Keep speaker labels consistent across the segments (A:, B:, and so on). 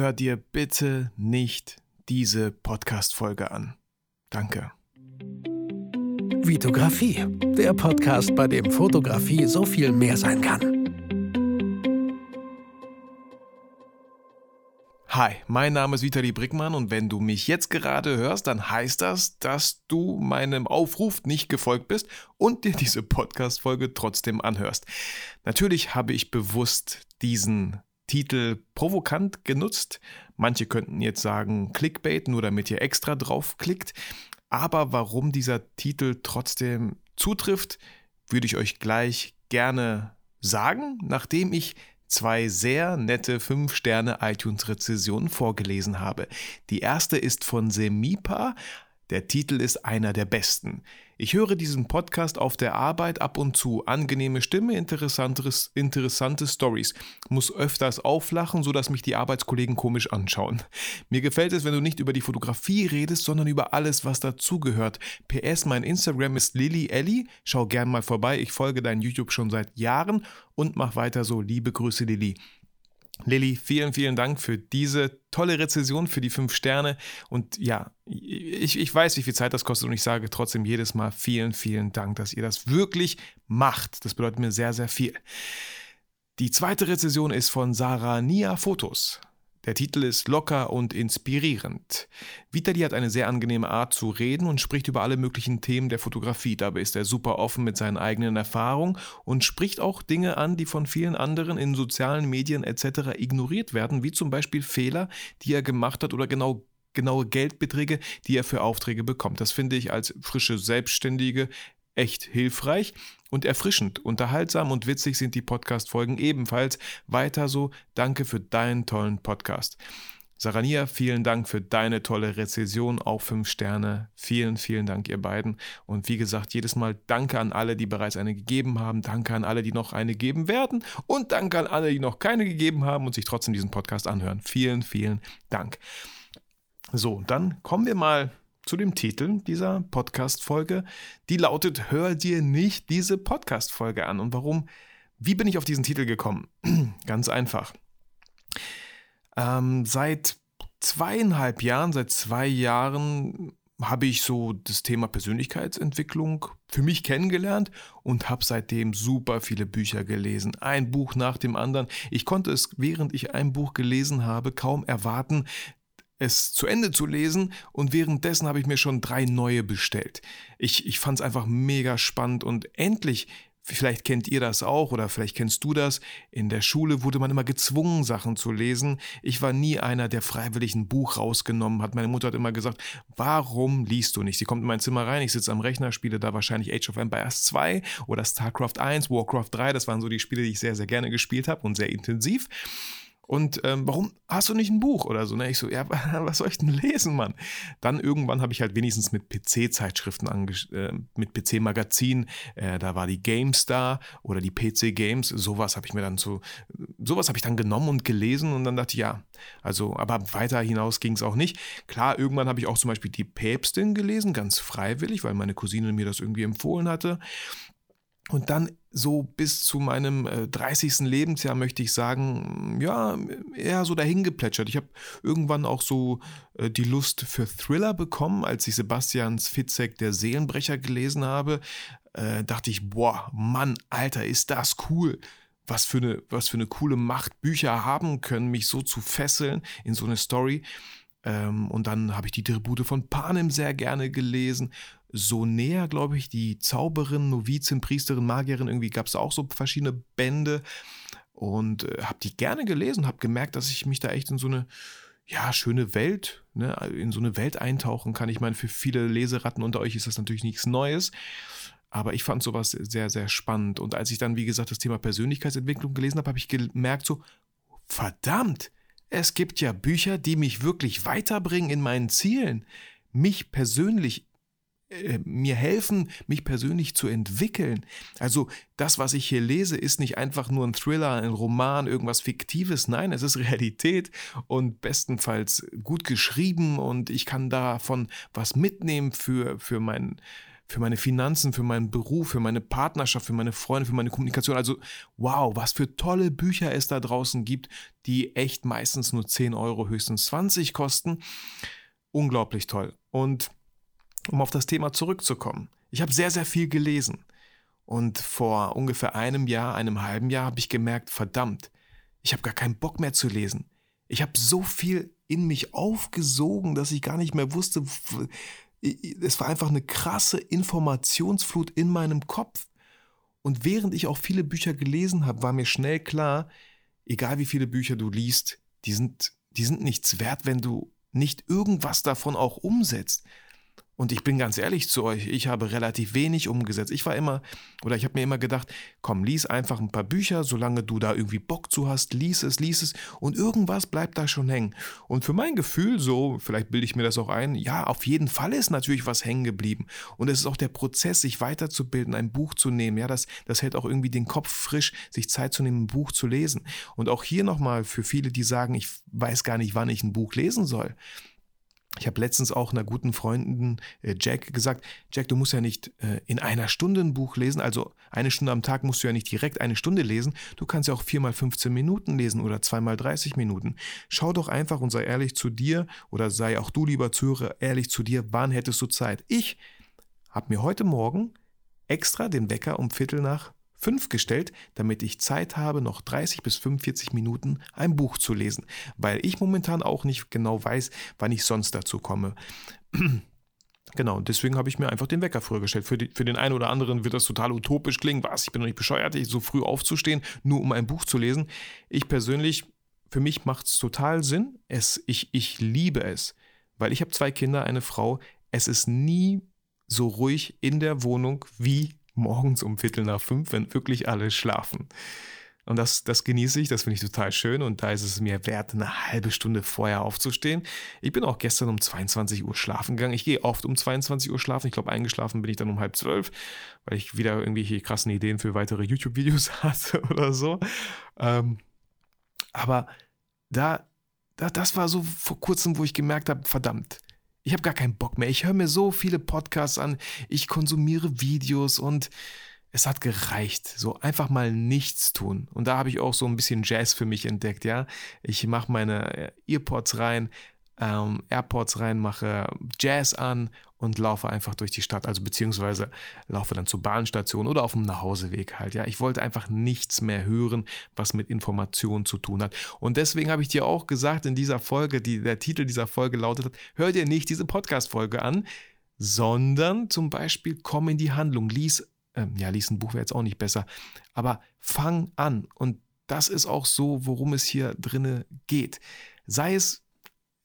A: hör dir bitte nicht diese Podcast-Folge an. Danke.
B: Vitografie, der Podcast, bei dem Fotografie so viel mehr sein kann.
A: Hi, mein Name ist Vitali Brickmann und wenn du mich jetzt gerade hörst, dann heißt das, dass du meinem Aufruf nicht gefolgt bist und dir diese Podcast-Folge trotzdem anhörst. Natürlich habe ich bewusst diesen Titel provokant genutzt. Manche könnten jetzt sagen Clickbait, nur damit ihr extra draufklickt. Aber warum dieser Titel trotzdem zutrifft, würde ich euch gleich gerne sagen, nachdem ich zwei sehr nette 5-Sterne iTunes-Rezessionen vorgelesen habe. Die erste ist von Semipa. Der Titel ist einer der besten. Ich höre diesen Podcast auf der Arbeit ab und zu. Angenehme Stimme, interessante Stories. Muss öfters auflachen, sodass mich die Arbeitskollegen komisch anschauen. Mir gefällt es, wenn du nicht über die Fotografie redest, sondern über alles, was dazugehört. PS, mein Instagram ist Lily Ellie. Schau gern mal vorbei. Ich folge dein YouTube schon seit Jahren und mach weiter so. Liebe Grüße, Lily. Lilly, vielen, vielen Dank für diese tolle Rezession, für die fünf Sterne. Und ja, ich, ich weiß, wie viel Zeit das kostet und ich sage trotzdem jedes Mal vielen, vielen Dank, dass ihr das wirklich macht. Das bedeutet mir sehr, sehr viel. Die zweite Rezession ist von Sarah Nia Fotos. Der Titel ist locker und inspirierend. Vitali hat eine sehr angenehme Art zu reden und spricht über alle möglichen Themen der Fotografie. Dabei ist er super offen mit seinen eigenen Erfahrungen und spricht auch Dinge an, die von vielen anderen in sozialen Medien etc. ignoriert werden, wie zum Beispiel Fehler, die er gemacht hat oder genau genaue Geldbeträge, die er für Aufträge bekommt. Das finde ich als frische Selbstständige echt hilfreich und erfrischend. Unterhaltsam und witzig sind die Podcast-Folgen ebenfalls. Weiter so. Danke für deinen tollen Podcast. Sarania, vielen Dank für deine tolle Rezession, auch fünf Sterne. Vielen, vielen Dank, ihr beiden. Und wie gesagt, jedes Mal danke an alle, die bereits eine gegeben haben. Danke an alle, die noch eine geben werden. Und danke an alle, die noch keine gegeben haben und sich trotzdem diesen Podcast anhören. Vielen, vielen Dank. So, dann kommen wir mal zu dem Titel dieser Podcast-Folge. Die lautet: Hör dir nicht diese Podcast-Folge an. Und warum? Wie bin ich auf diesen Titel gekommen? Ganz einfach. Ähm, seit zweieinhalb Jahren, seit zwei Jahren habe ich so das Thema Persönlichkeitsentwicklung für mich kennengelernt und habe seitdem super viele Bücher gelesen. Ein Buch nach dem anderen. Ich konnte es, während ich ein Buch gelesen habe, kaum erwarten, es zu Ende zu lesen und währenddessen habe ich mir schon drei neue bestellt. Ich, ich fand es einfach mega spannend und endlich, vielleicht kennt ihr das auch oder vielleicht kennst du das, in der Schule wurde man immer gezwungen, Sachen zu lesen. Ich war nie einer, der freiwillig ein Buch rausgenommen hat. Meine Mutter hat immer gesagt, warum liest du nicht? Sie kommt in mein Zimmer rein, ich sitze am Rechner, spiele da wahrscheinlich Age of Empires 2 oder StarCraft 1, Warcraft 3, das waren so die Spiele, die ich sehr, sehr gerne gespielt habe und sehr intensiv. Und ähm, warum hast du nicht ein Buch oder so? Ne? Ich so, ja, was soll ich denn lesen, Mann? Dann irgendwann habe ich halt wenigstens mit PC-Zeitschriften, äh, mit PC-Magazinen, äh, da war die GameStar oder die PC Games, sowas habe ich mir dann so, sowas habe ich dann genommen und gelesen und dann dachte ich, ja, also, aber weiter hinaus ging es auch nicht. Klar, irgendwann habe ich auch zum Beispiel die Päpstin gelesen, ganz freiwillig, weil meine Cousine mir das irgendwie empfohlen hatte. Und dann so bis zu meinem äh, 30. Lebensjahr möchte ich sagen, ja, eher so dahin geplätschert. Ich habe irgendwann auch so äh, die Lust für Thriller bekommen, als ich Sebastians Fitzek Der Seelenbrecher gelesen habe. Äh, dachte ich, boah, Mann, Alter, ist das cool. Was für, eine, was für eine coole Macht Bücher haben können, mich so zu fesseln in so eine Story. Ähm, und dann habe ich die Tribute von Panem sehr gerne gelesen. So näher, glaube ich, die Zauberin, Novizin, Priesterin, Magierin, irgendwie gab es auch so verschiedene Bände. Und äh, habe die gerne gelesen, habe gemerkt, dass ich mich da echt in so eine ja, schöne Welt, ne, in so eine Welt eintauchen kann. Ich meine, für viele Leseratten unter euch ist das natürlich nichts Neues. Aber ich fand sowas sehr, sehr spannend. Und als ich dann, wie gesagt, das Thema Persönlichkeitsentwicklung gelesen habe, habe ich gemerkt, so, verdammt, es gibt ja Bücher, die mich wirklich weiterbringen in meinen Zielen, mich persönlich äh, mir helfen, mich persönlich zu entwickeln. Also das, was ich hier lese, ist nicht einfach nur ein Thriller, ein Roman, irgendwas Fiktives. Nein, es ist Realität und bestenfalls gut geschrieben und ich kann davon was mitnehmen für, für mein für meine Finanzen, für meinen Beruf, für meine Partnerschaft, für meine Freunde, für meine Kommunikation. Also wow, was für tolle Bücher es da draußen gibt, die echt meistens nur 10 Euro, höchstens 20 kosten. Unglaublich toll. Und um auf das Thema zurückzukommen, ich habe sehr, sehr viel gelesen. Und vor ungefähr einem Jahr, einem halben Jahr habe ich gemerkt, verdammt, ich habe gar keinen Bock mehr zu lesen. Ich habe so viel in mich aufgesogen, dass ich gar nicht mehr wusste, es war einfach eine krasse Informationsflut in meinem Kopf. Und während ich auch viele Bücher gelesen habe, war mir schnell klar, egal wie viele Bücher du liest, die sind, die sind nichts wert, wenn du nicht irgendwas davon auch umsetzt. Und ich bin ganz ehrlich zu euch, ich habe relativ wenig umgesetzt. Ich war immer, oder ich habe mir immer gedacht, komm, lies einfach ein paar Bücher, solange du da irgendwie Bock zu hast, lies es, lies es und irgendwas bleibt da schon hängen. Und für mein Gefühl, so, vielleicht bilde ich mir das auch ein, ja, auf jeden Fall ist natürlich was hängen geblieben. Und es ist auch der Prozess, sich weiterzubilden, ein Buch zu nehmen. Ja, das, das hält auch irgendwie den Kopf frisch, sich Zeit zu nehmen, ein Buch zu lesen. Und auch hier nochmal für viele, die sagen, ich weiß gar nicht, wann ich ein Buch lesen soll. Ich habe letztens auch einer guten Freundin äh, Jack gesagt, Jack, du musst ja nicht äh, in einer Stunde ein Buch lesen, also eine Stunde am Tag musst du ja nicht direkt eine Stunde lesen, du kannst ja auch viermal 15 Minuten lesen oder zweimal 30 Minuten. Schau doch einfach und sei ehrlich zu dir oder sei auch du, lieber Zuhörer, ehrlich zu dir, wann hättest du Zeit? Ich habe mir heute Morgen extra den Wecker um Viertel nach 5 gestellt, damit ich Zeit habe, noch 30 bis 45 Minuten ein Buch zu lesen, weil ich momentan auch nicht genau weiß, wann ich sonst dazu komme. Genau, deswegen habe ich mir einfach den Wecker früher gestellt. Für, die, für, den einen oder anderen wird das total utopisch klingen. Was, ich bin doch nicht bescheuert, so früh aufzustehen, nur um ein Buch zu lesen. Ich persönlich, für mich macht es total Sinn. Es, ich, ich liebe es, weil ich habe zwei Kinder, eine Frau. Es ist nie so ruhig in der Wohnung wie morgens um Viertel nach fünf, wenn wirklich alle schlafen. Und das, das genieße ich, das finde ich total schön. Und da ist es mir wert, eine halbe Stunde vorher aufzustehen. Ich bin auch gestern um 22 Uhr schlafen gegangen. Ich gehe oft um 22 Uhr schlafen. Ich glaube, eingeschlafen bin ich dann um halb zwölf, weil ich wieder irgendwelche krassen Ideen für weitere YouTube-Videos hatte oder so. Ähm, aber da, da, das war so vor kurzem, wo ich gemerkt habe, verdammt, ich habe gar keinen Bock mehr. Ich höre mir so viele Podcasts an, ich konsumiere Videos und es hat gereicht. So einfach mal nichts tun. Und da habe ich auch so ein bisschen Jazz für mich entdeckt, ja. Ich mache meine äh, Earpods rein, ähm, AirPods rein, mache Jazz an und laufe einfach durch die Stadt, also beziehungsweise laufe dann zur Bahnstation oder auf dem Nachhauseweg halt. Ja, ich wollte einfach nichts mehr hören, was mit Informationen zu tun hat. Und deswegen habe ich dir auch gesagt in dieser Folge, die, der Titel dieser Folge lautet, hör dir nicht diese Podcast-Folge an, sondern zum Beispiel komm in die Handlung, lies, äh, ja, lies ein Buch wäre jetzt auch nicht besser, aber fang an. Und das ist auch so, worum es hier drinne geht. Sei es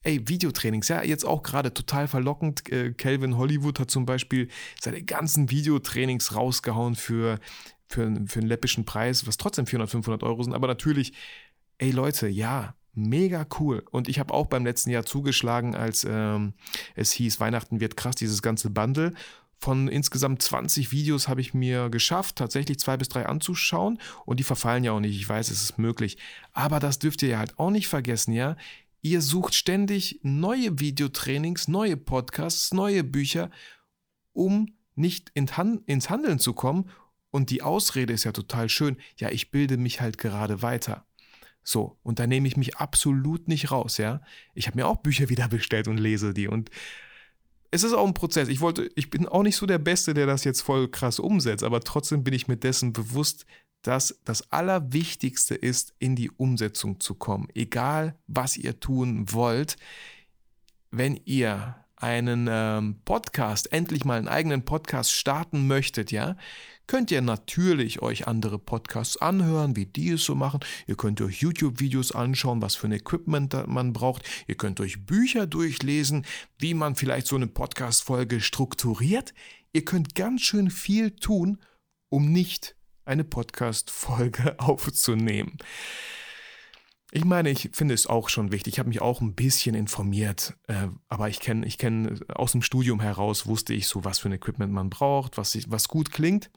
A: ey, Videotrainings, ja, jetzt auch gerade total verlockend. Äh, Calvin Hollywood hat zum Beispiel seine ganzen Videotrainings rausgehauen für, für, für einen läppischen Preis, was trotzdem 400, 500 Euro sind. Aber natürlich, ey Leute, ja, mega cool. Und ich habe auch beim letzten Jahr zugeschlagen, als ähm, es hieß, Weihnachten wird krass, dieses ganze Bundle. Von insgesamt 20 Videos habe ich mir geschafft, tatsächlich zwei bis drei anzuschauen. Und die verfallen ja auch nicht. Ich weiß, es ist möglich. Aber das dürft ihr ja halt auch nicht vergessen, ja. Ihr sucht ständig neue Videotrainings, neue Podcasts, neue Bücher, um nicht ins Handeln zu kommen. Und die Ausrede ist ja total schön. Ja, ich bilde mich halt gerade weiter. So, und da nehme ich mich absolut nicht raus, ja. Ich habe mir auch Bücher wieder bestellt und lese die. Und es ist auch ein Prozess. Ich wollte, ich bin auch nicht so der Beste, der das jetzt voll krass umsetzt, aber trotzdem bin ich mir dessen bewusst, dass das Allerwichtigste ist, in die Umsetzung zu kommen. Egal, was ihr tun wollt, wenn ihr einen ähm, Podcast, endlich mal einen eigenen Podcast starten möchtet, ja, könnt ihr natürlich euch andere Podcasts anhören, wie die es so machen. Ihr könnt euch YouTube-Videos anschauen, was für ein Equipment man braucht. Ihr könnt euch Bücher durchlesen, wie man vielleicht so eine Podcast-Folge strukturiert. Ihr könnt ganz schön viel tun, um nicht eine Podcast-Folge aufzunehmen. Ich meine, ich finde es auch schon wichtig. Ich habe mich auch ein bisschen informiert, äh, aber ich kenne, ich kenne aus dem Studium heraus wusste ich so, was für ein Equipment man braucht, was, was gut klingt.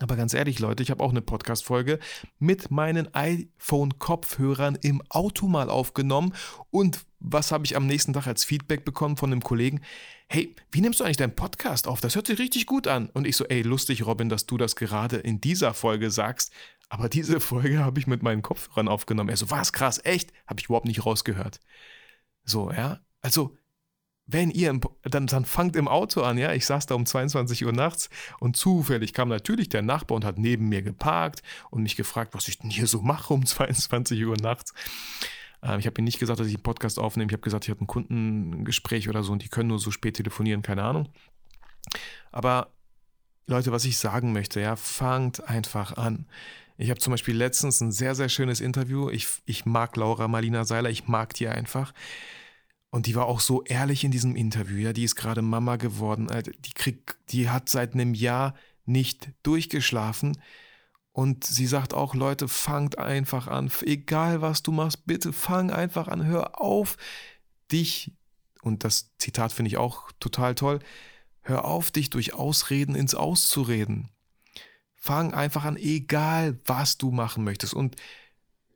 A: Aber ganz ehrlich, Leute, ich habe auch eine Podcast-Folge mit meinen iPhone-Kopfhörern im Auto mal aufgenommen. Und was habe ich am nächsten Tag als Feedback bekommen von einem Kollegen? Hey, wie nimmst du eigentlich deinen Podcast auf? Das hört sich richtig gut an. Und ich so, ey, lustig, Robin, dass du das gerade in dieser Folge sagst. Aber diese Folge habe ich mit meinen Kopfhörern aufgenommen. Er so, was krass, echt? Habe ich überhaupt nicht rausgehört. So, ja. Also, wenn ihr, im, dann, dann fangt im Auto an, ja, ich saß da um 22 Uhr nachts und zufällig kam natürlich der Nachbar und hat neben mir geparkt und mich gefragt, was ich denn hier so mache um 22 Uhr nachts. Ähm, ich habe ihm nicht gesagt, dass ich einen Podcast aufnehme, ich habe gesagt, ich habe ein Kundengespräch oder so und die können nur so spät telefonieren, keine Ahnung. Aber Leute, was ich sagen möchte, ja, fangt einfach an. Ich habe zum Beispiel letztens ein sehr, sehr schönes Interview. Ich, ich mag Laura Marlina Seiler, ich mag die einfach. Und die war auch so ehrlich in diesem Interview, ja, die ist gerade Mama geworden, die kriegt, die hat seit einem Jahr nicht durchgeschlafen. Und sie sagt auch, Leute, fangt einfach an, egal was du machst, bitte fang einfach an, hör auf, dich, und das Zitat finde ich auch total toll, hör auf, dich durch Ausreden ins Auszureden. Fang einfach an, egal was du machen möchtest. Und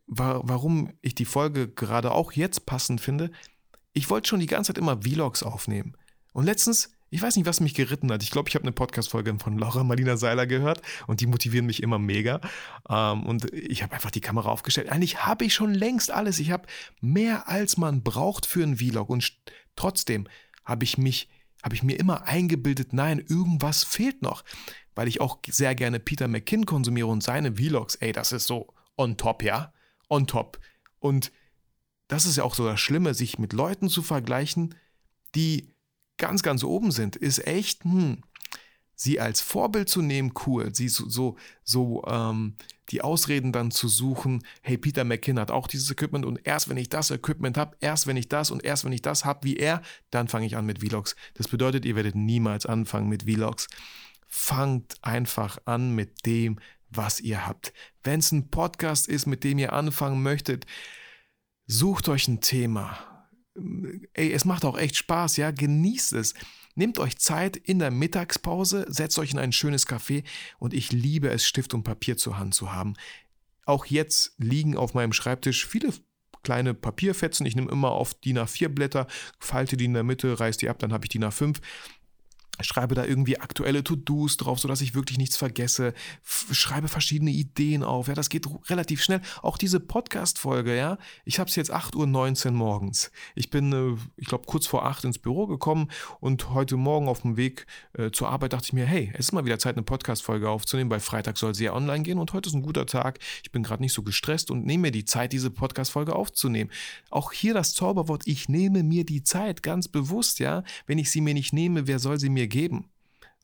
A: warum ich die Folge gerade auch jetzt passend finde, ich wollte schon die ganze Zeit immer Vlogs aufnehmen. Und letztens, ich weiß nicht, was mich geritten hat. Ich glaube, ich habe eine Podcast-Folge von Laura Marlina Seiler gehört und die motivieren mich immer mega. Ähm, und ich habe einfach die Kamera aufgestellt. Eigentlich habe ich schon längst alles. Ich habe mehr als man braucht für einen Vlog. Und trotzdem habe ich mich, habe ich mir immer eingebildet, nein, irgendwas fehlt noch. Weil ich auch sehr gerne Peter McKinn konsumiere und seine Vlogs. Ey, das ist so on top, ja? On top. Und das ist ja auch so das Schlimme, sich mit Leuten zu vergleichen, die ganz, ganz oben sind, ist echt, hm, sie als Vorbild zu nehmen, cool. Sie so, so, so ähm, die Ausreden dann zu suchen, hey, Peter McKinn hat auch dieses Equipment und erst wenn ich das Equipment habe, erst wenn ich das und erst wenn ich das habe wie er, dann fange ich an mit Vlogs. Das bedeutet, ihr werdet niemals anfangen mit Vlogs. Fangt einfach an mit dem, was ihr habt. Wenn es ein Podcast ist, mit dem ihr anfangen möchtet, Sucht euch ein Thema. Ey, es macht auch echt Spaß, ja, genießt es. Nehmt euch Zeit in der Mittagspause, setzt euch in ein schönes Café und ich liebe es, Stift und Papier zur Hand zu haben. Auch jetzt liegen auf meinem Schreibtisch viele kleine Papierfetzen. Ich nehme immer auf DIN A4 Blätter, falte die in der Mitte, reiße die ab, dann habe ich DIN A5 schreibe da irgendwie aktuelle To-Dos drauf, sodass ich wirklich nichts vergesse, schreibe verschiedene Ideen auf, ja, das geht relativ schnell. Auch diese Podcast-Folge, ja, ich habe es jetzt 8.19 Uhr morgens. Ich bin, äh, ich glaube, kurz vor 8 ins Büro gekommen und heute Morgen auf dem Weg äh, zur Arbeit dachte ich mir, hey, es ist mal wieder Zeit, eine Podcast-Folge aufzunehmen, weil Freitag soll sie ja online gehen und heute ist ein guter Tag. Ich bin gerade nicht so gestresst und nehme mir die Zeit, diese Podcast-Folge aufzunehmen. Auch hier das Zauberwort, ich nehme mir die Zeit, ganz bewusst, ja. Wenn ich sie mir nicht nehme, wer soll sie mir geben.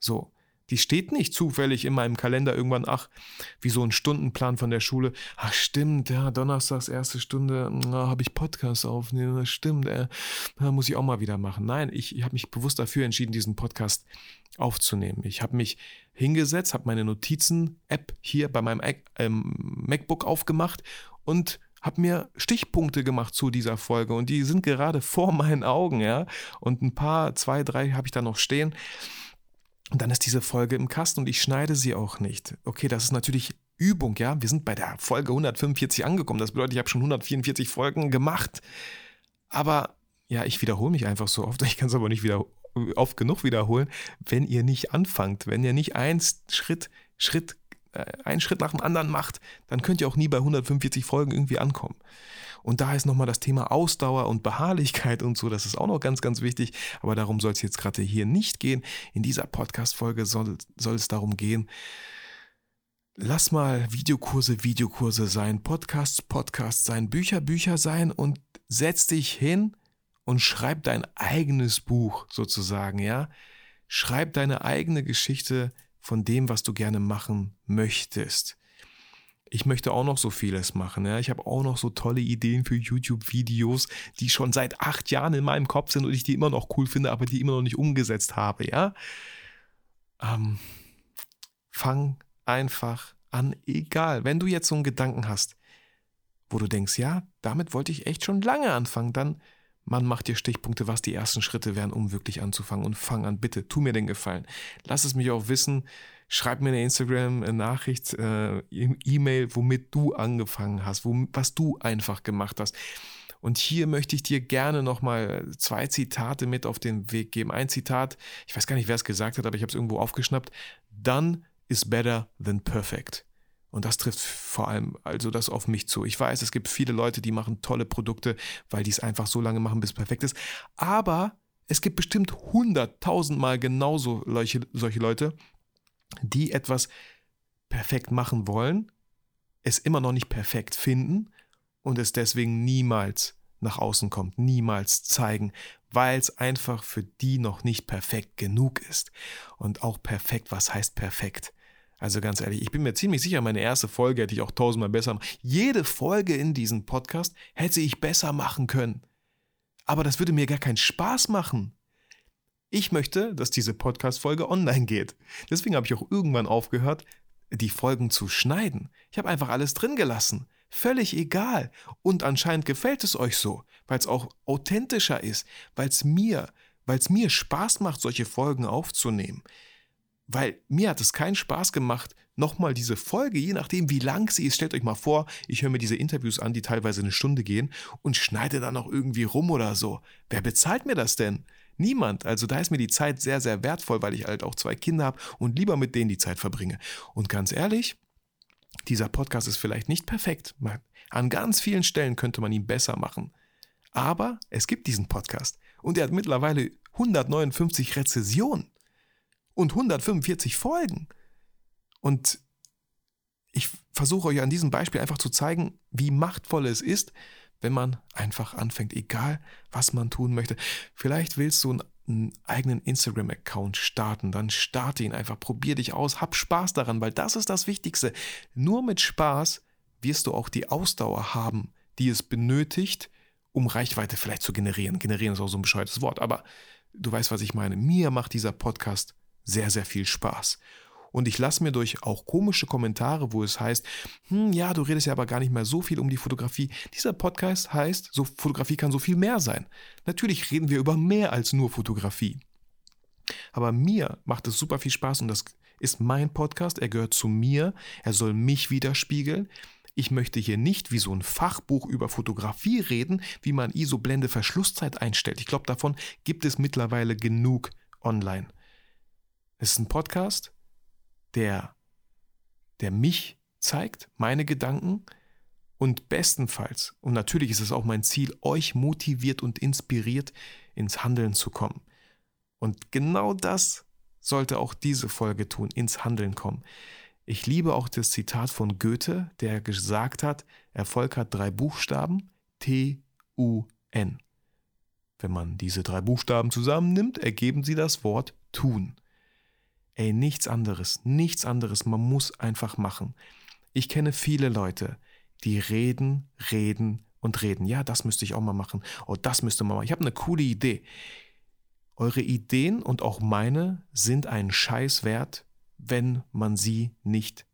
A: So. Die steht nicht zufällig in meinem Kalender irgendwann, ach, wie so ein Stundenplan von der Schule. Ach, stimmt, ja, donnerstags erste Stunde, habe ich Podcast aufnehmen, das stimmt, äh, muss ich auch mal wieder machen. Nein, ich, ich habe mich bewusst dafür entschieden, diesen Podcast aufzunehmen. Ich habe mich hingesetzt, habe meine Notizen-App hier bei meinem ähm, MacBook aufgemacht und habe mir Stichpunkte gemacht zu dieser Folge und die sind gerade vor meinen Augen, ja. Und ein paar, zwei, drei habe ich da noch stehen. Und dann ist diese Folge im Kasten und ich schneide sie auch nicht. Okay, das ist natürlich Übung, ja. Wir sind bei der Folge 145 angekommen. Das bedeutet, ich habe schon 144 Folgen gemacht. Aber ja, ich wiederhole mich einfach so oft. Ich kann es aber nicht wieder oft genug wiederholen, wenn ihr nicht anfangt, wenn ihr nicht einen Schritt, Schritt einen Schritt nach dem anderen macht, dann könnt ihr auch nie bei 145 Folgen irgendwie ankommen. Und da ist nochmal das Thema Ausdauer und Beharrlichkeit und so, das ist auch noch ganz, ganz wichtig. Aber darum soll es jetzt gerade hier nicht gehen. In dieser Podcast-Folge soll, soll es darum gehen, lass mal Videokurse, Videokurse sein, Podcasts, Podcasts sein, Bücher, Bücher sein und setz dich hin und schreib dein eigenes Buch sozusagen, ja? Schreib deine eigene Geschichte von dem, was du gerne machen möchtest. Ich möchte auch noch so vieles machen. Ja? Ich habe auch noch so tolle Ideen für YouTube-Videos, die schon seit acht Jahren in meinem Kopf sind und ich die immer noch cool finde, aber die immer noch nicht umgesetzt habe. Ja, ähm, fang einfach an, egal. Wenn du jetzt so einen Gedanken hast, wo du denkst, ja, damit wollte ich echt schon lange anfangen, dann man macht dir Stichpunkte, was die ersten Schritte wären, um wirklich anzufangen. Und fang an, bitte, tu mir den Gefallen. Lass es mich auch wissen. Schreib mir eine Instagram-Nachricht, äh, E-Mail, womit du angefangen hast, wo, was du einfach gemacht hast. Und hier möchte ich dir gerne nochmal zwei Zitate mit auf den Weg geben. Ein Zitat, ich weiß gar nicht, wer es gesagt hat, aber ich habe es irgendwo aufgeschnappt. Done is better than perfect. Und das trifft vor allem also das auf mich zu. Ich weiß, es gibt viele Leute, die machen tolle Produkte, weil die es einfach so lange machen, bis es perfekt ist. Aber es gibt bestimmt hunderttausendmal genauso solche, solche Leute, die etwas perfekt machen wollen, es immer noch nicht perfekt finden und es deswegen niemals nach außen kommt, niemals zeigen, weil es einfach für die noch nicht perfekt genug ist. Und auch perfekt, was heißt perfekt? Also ganz ehrlich, ich bin mir ziemlich sicher, meine erste Folge hätte ich auch tausendmal besser machen. Jede Folge in diesem Podcast hätte ich besser machen können. Aber das würde mir gar keinen Spaß machen. Ich möchte, dass diese Podcast-Folge online geht. Deswegen habe ich auch irgendwann aufgehört, die Folgen zu schneiden. Ich habe einfach alles drin gelassen. Völlig egal. Und anscheinend gefällt es euch so, weil es auch authentischer ist, weil es mir, weil es mir Spaß macht, solche Folgen aufzunehmen. Weil mir hat es keinen Spaß gemacht, nochmal diese Folge, je nachdem wie lang sie ist, stellt euch mal vor, ich höre mir diese Interviews an, die teilweise eine Stunde gehen und schneide dann noch irgendwie rum oder so. Wer bezahlt mir das denn? Niemand. Also da ist mir die Zeit sehr, sehr wertvoll, weil ich halt auch zwei Kinder habe und lieber mit denen die Zeit verbringe. Und ganz ehrlich, dieser Podcast ist vielleicht nicht perfekt. An ganz vielen Stellen könnte man ihn besser machen. Aber es gibt diesen Podcast und er hat mittlerweile 159 Rezessionen und 145 Folgen. Und ich versuche euch an diesem Beispiel einfach zu zeigen, wie machtvoll es ist, wenn man einfach anfängt, egal was man tun möchte. Vielleicht willst du einen eigenen Instagram-Account starten, dann starte ihn einfach, probier dich aus, hab Spaß daran, weil das ist das Wichtigste. Nur mit Spaß wirst du auch die Ausdauer haben, die es benötigt, um Reichweite vielleicht zu generieren. Generieren ist auch so ein bescheuertes Wort, aber du weißt, was ich meine. Mir macht dieser Podcast sehr, sehr viel Spaß. Und ich lasse mir durch auch komische Kommentare, wo es heißt, hm, ja, du redest ja aber gar nicht mehr so viel um die Fotografie. Dieser Podcast heißt, so Fotografie kann so viel mehr sein. Natürlich reden wir über mehr als nur Fotografie. Aber mir macht es super viel Spaß und das ist mein Podcast. Er gehört zu mir. Er soll mich widerspiegeln. Ich möchte hier nicht wie so ein Fachbuch über Fotografie reden, wie man ISO-Blende Verschlusszeit einstellt. Ich glaube, davon gibt es mittlerweile genug online. Es ist ein Podcast, der, der mich zeigt, meine Gedanken und bestenfalls, und natürlich ist es auch mein Ziel, euch motiviert und inspiriert ins Handeln zu kommen. Und genau das sollte auch diese Folge tun, ins Handeln kommen. Ich liebe auch das Zitat von Goethe, der gesagt hat, Erfolg hat drei Buchstaben, T-U-N. Wenn man diese drei Buchstaben zusammennimmt, ergeben sie das Wort tun. Ey, nichts anderes, nichts anderes. Man muss einfach machen. Ich kenne viele Leute, die reden, reden und reden. Ja, das müsste ich auch mal machen. Oh, das müsste man machen. Ich habe eine coole Idee. Eure Ideen und auch meine sind einen Scheiß wert, wenn man sie nicht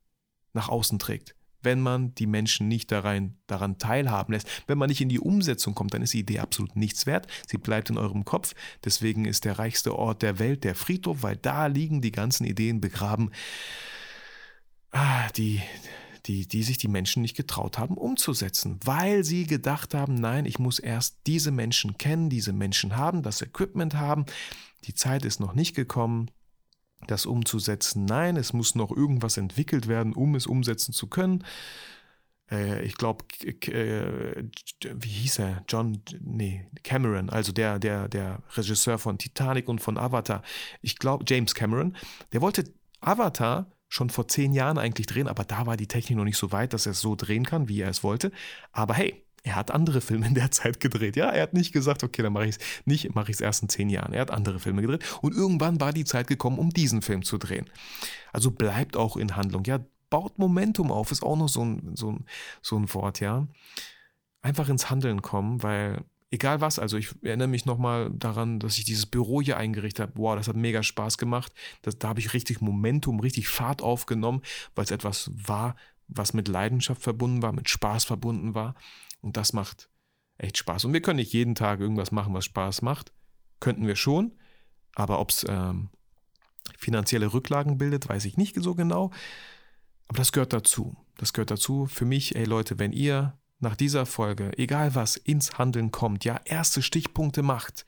A: nach außen trägt wenn man die Menschen nicht daran, daran teilhaben lässt. Wenn man nicht in die Umsetzung kommt, dann ist die Idee absolut nichts wert. Sie bleibt in eurem Kopf. Deswegen ist der reichste Ort der Welt der Friedhof, weil da liegen die ganzen Ideen begraben, ah, die, die, die sich die Menschen nicht getraut haben umzusetzen, weil sie gedacht haben, nein, ich muss erst diese Menschen kennen, diese Menschen haben, das Equipment haben. Die Zeit ist noch nicht gekommen, das umzusetzen. Nein, es muss noch irgendwas entwickelt werden, um es umsetzen zu können. Äh, ich glaube, äh, wie hieß er? John, nee, Cameron, also der, der, der Regisseur von Titanic und von Avatar. Ich glaube, James Cameron, der wollte Avatar schon vor zehn Jahren eigentlich drehen, aber da war die Technik noch nicht so weit, dass er es so drehen kann, wie er es wollte. Aber hey, er hat andere Filme in der Zeit gedreht. Ja, er hat nicht gesagt, okay, dann mache ich es nicht, mache ich es erst in zehn Jahren. Er hat andere Filme gedreht und irgendwann war die Zeit gekommen, um diesen Film zu drehen. Also bleibt auch in Handlung. Ja, baut Momentum auf, ist auch noch so ein, so ein, so ein Wort, ja. Einfach ins Handeln kommen, weil egal was, also ich erinnere mich nochmal daran, dass ich dieses Büro hier eingerichtet habe. Wow, das hat mega Spaß gemacht. Das, da habe ich richtig Momentum, richtig Fahrt aufgenommen, weil es etwas war, was mit Leidenschaft verbunden war, mit Spaß verbunden war. Und das macht echt Spaß. Und wir können nicht jeden Tag irgendwas machen, was Spaß macht. Könnten wir schon. Aber ob es ähm, finanzielle Rücklagen bildet, weiß ich nicht so genau. Aber das gehört dazu. Das gehört dazu. Für mich, ey Leute, wenn ihr nach dieser Folge, egal was, ins Handeln kommt, ja, erste Stichpunkte macht,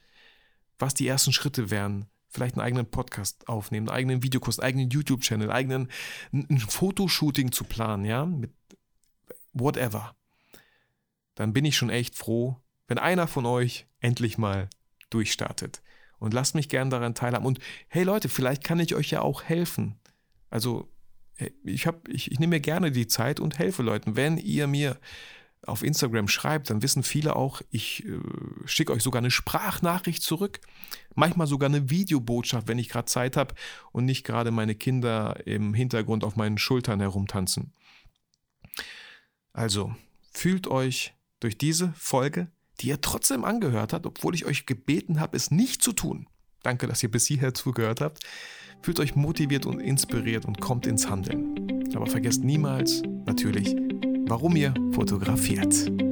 A: was die ersten Schritte wären, vielleicht einen eigenen Podcast aufnehmen, einen eigenen Videokurs, einen eigenen YouTube-Channel, eigenen ein Fotoshooting zu planen, ja, mit whatever, dann bin ich schon echt froh, wenn einer von euch endlich mal durchstartet. Und lasst mich gern daran teilhaben. Und hey Leute, vielleicht kann ich euch ja auch helfen. Also ich, hab, ich, ich nehme mir gerne die Zeit und helfe Leuten. Wenn ihr mir auf Instagram schreibt, dann wissen viele auch, ich äh, schicke euch sogar eine Sprachnachricht zurück, manchmal sogar eine Videobotschaft, wenn ich gerade Zeit habe und nicht gerade meine Kinder im Hintergrund auf meinen Schultern herumtanzen. Also, fühlt euch durch diese Folge, die ihr trotzdem angehört habt, obwohl ich euch gebeten habe, es nicht zu tun. Danke, dass ihr bis hierher zugehört habt. Fühlt euch motiviert und inspiriert und kommt ins Handeln. Aber vergesst niemals, natürlich, warum ihr fotografiert.